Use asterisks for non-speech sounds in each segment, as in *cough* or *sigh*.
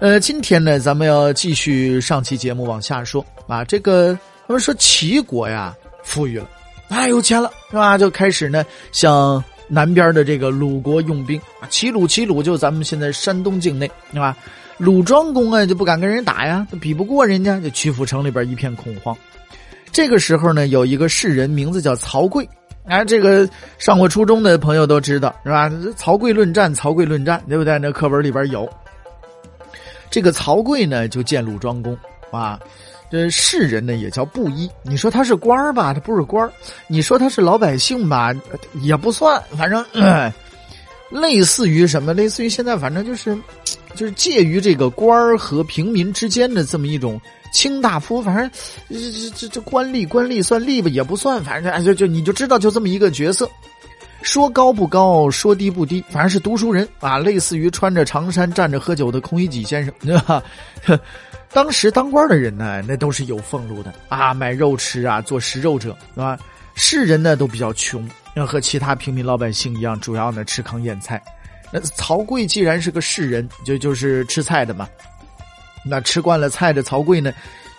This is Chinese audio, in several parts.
呃，今天呢，咱们要继续上期节目往下说啊。这个他们说齐国呀富裕了，啊有钱了是吧？就开始呢向南边的这个鲁国用兵。齐鲁齐鲁就咱们现在山东境内是吧？鲁庄公啊就不敢跟人打呀，比不过人家，就曲阜城里边一片恐慌。这个时候呢，有一个士人名字叫曹刿，啊，这个上过初中的朋友都知道是吧？曹刿论战，曹刿论战，对不对？那课本里边有。这个曹刿呢，就见鲁庄公啊。这士人呢，也叫布衣。你说他是官儿吧，他不是官儿；你说他是老百姓吧，也不算。反正 *clears throat* 类似于什么？类似于现在，反正就是，就是介于这个官儿和平民之间的这么一种卿大夫。反正这这这这官吏，官吏算吏吧，也不算。反正就就你就知道，就这么一个角色。说高不高，说低不低，反正是读书人啊，类似于穿着长衫站着喝酒的孔乙己先生，对吧？*laughs* 当时当官的人呢，那都是有俸禄的啊，买肉吃啊，做食肉者，是吧？士人呢都比较穷，要和其他平民老百姓一样，主要呢吃糠咽菜。那曹刿既然是个士人，就就是吃菜的嘛。那吃惯了菜的曹刿呢，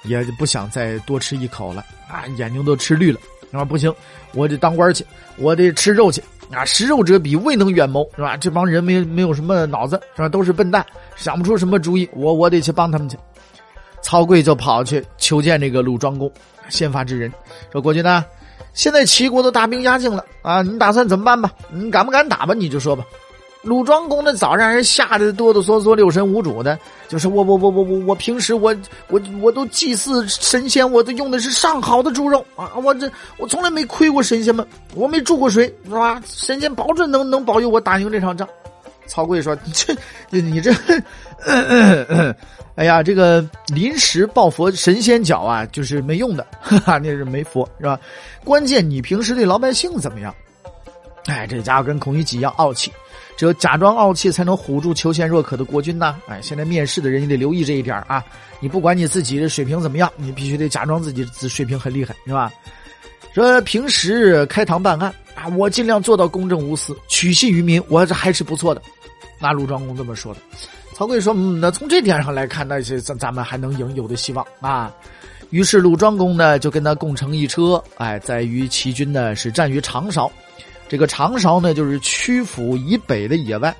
也不想再多吃一口了啊，眼睛都吃绿了。啊，不行，我得当官去，我得吃肉去啊！食肉者鄙未能远谋，是吧？这帮人没没有什么脑子，是吧？都是笨蛋，想不出什么主意。我我得去帮他们去。曹刿就跑去求见这个鲁庄公，先发制人，说：“国君呢，现在齐国都大兵压境了啊，你打算怎么办吧？你敢不敢打吧？你就说吧。”鲁庄公那早让人吓得哆哆嗦嗦、六神无主的，就是我我我我我我平时我我我都祭祀神仙，我都用的是上好的猪肉啊！我这我从来没亏过神仙们，我没注过水，是吧？神仙保准能能保佑我打赢这场仗。曹刿说：“这你这，哎呀，这个临时抱佛神仙脚啊，就是没用的，哈哈，那是没佛是吧？关键你平时对老百姓怎么样？哎，这家伙跟孔乙己一样傲气。”只有假装傲气，才能唬住求贤若渴的国君呐！哎，现在面试的人也得留意这一点啊！你不管你自己的水平怎么样，你必须得假装自己水平很厉害，是吧？说平时开堂办案啊，我尽量做到公正无私，取信于民，我这还是不错的。那鲁庄公这么说的。曹刿说：“嗯，那从这点上来看，那些咱咱们还能赢，有的希望啊。”于是鲁庄公呢，就跟他共乘一车，哎，在于齐军呢是战于长勺。这个长勺呢，就是曲阜以北的野外。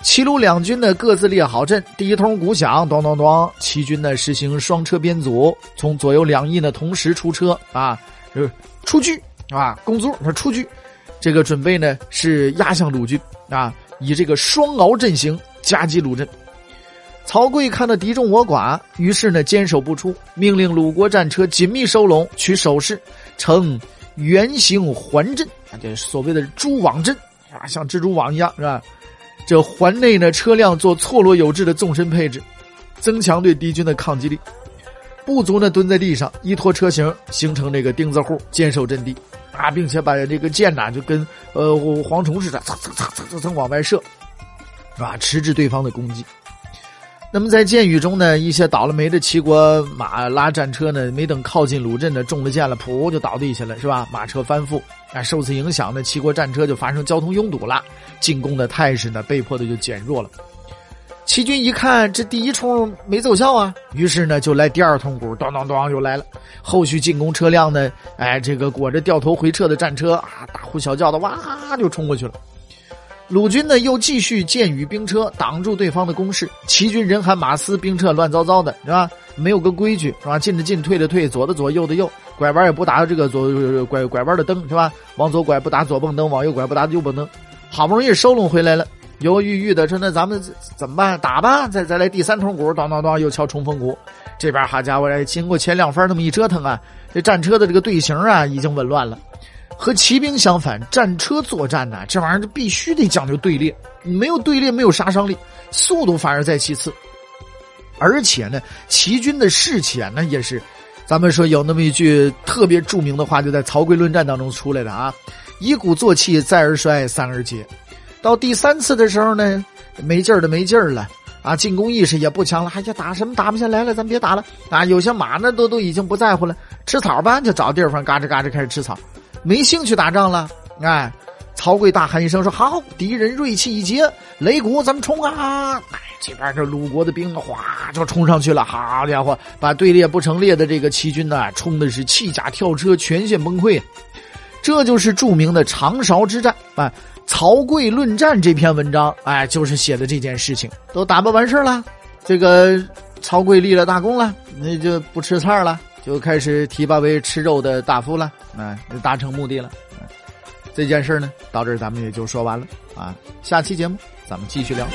齐鲁两军呢，各自列好阵，第一通鼓响，咚咚咚。齐军呢，实行双车编组，从左右两翼呢同时出车啊，就是出车啊，公卒他出车。这个准备呢是压向鲁军啊，以这个双鳌阵型夹击鲁阵。曹刿看到敌众我寡，于是呢坚守不出，命令鲁国战车紧密收拢，取守势，称。圆形环阵啊，这所谓的蛛网阵啊，像蜘蛛网一样，是吧？这环内呢，车辆做错落有致的纵深配置，增强对敌军的抗击力。部族呢蹲在地上，依托车型形成这个钉子户，坚守阵地啊，并且把这个箭呐就跟呃蝗虫似的，蹭蹭蹭蹭蹭蹭往外射，是吧？迟滞对方的攻击。那么在箭雨中呢，一些倒了霉的齐国马拉战车呢，没等靠近鲁镇呢，中了箭了，噗就倒地下了，是吧？马车翻覆，啊，受此影响呢，齐国战车就发生交通拥堵了，进攻的态势呢，被迫的就减弱了。齐军一看这第一冲没奏效啊，于是呢就来第二通鼓，咚咚咚又来了。后续进攻车辆呢，哎，这个裹着掉头回撤的战车啊，大呼小叫的哇就冲过去了。鲁军呢又继续箭雨兵车挡住对方的攻势，齐军人喊马嘶，兵车乱糟糟的，是吧？没有个规矩，是吧？进的进，退的退，左的左，右的右，拐弯也不打这个左拐拐弯的灯，是吧？往左拐不打左蹦灯，往右拐不打右蹦灯。好不容易收拢回来了，犹犹豫豫的说：“那咱们怎么办？打吧！再再来第三通鼓，当当当，又敲冲锋鼓。这边好家伙，经过前两番那么一折腾啊，这战车的这个队形啊，已经紊乱了。”和骑兵相反，战车作战呢，这玩意儿就必须得讲究队列，没有队列没有杀伤力，速度反而在其次。而且呢，齐军的士气啊，那也是，咱们说有那么一句特别著名的话，就在曹刿论战当中出来的啊，一鼓作气，再而衰，三而竭。到第三次的时候呢，没劲儿的没劲儿了啊，进攻意识也不强了，哎呀，打什么打不下来了，咱别打了啊。有些马呢，都都已经不在乎了，吃草吧，就找地方嘎吱嘎吱开始吃草，没兴趣打仗了，哎。曹刿大喊一声说：“好，敌人锐气已竭，擂鼓，咱们冲啊！”哎，这边这鲁国的兵哗就冲上去了，好家伙，把队列不成列的这个齐军呢，冲的是弃甲跳车，全线崩溃。这就是著名的长勺之战啊！曹刿论战这篇文章，哎，就是写的这件事情，都打扮完事了，这个曹刿立了大功了，那就不吃菜了，就开始提拔为吃肉的大夫了，啊，达成目的了。这件事呢，到这儿咱们也就说完了啊。下期节目咱们继续聊。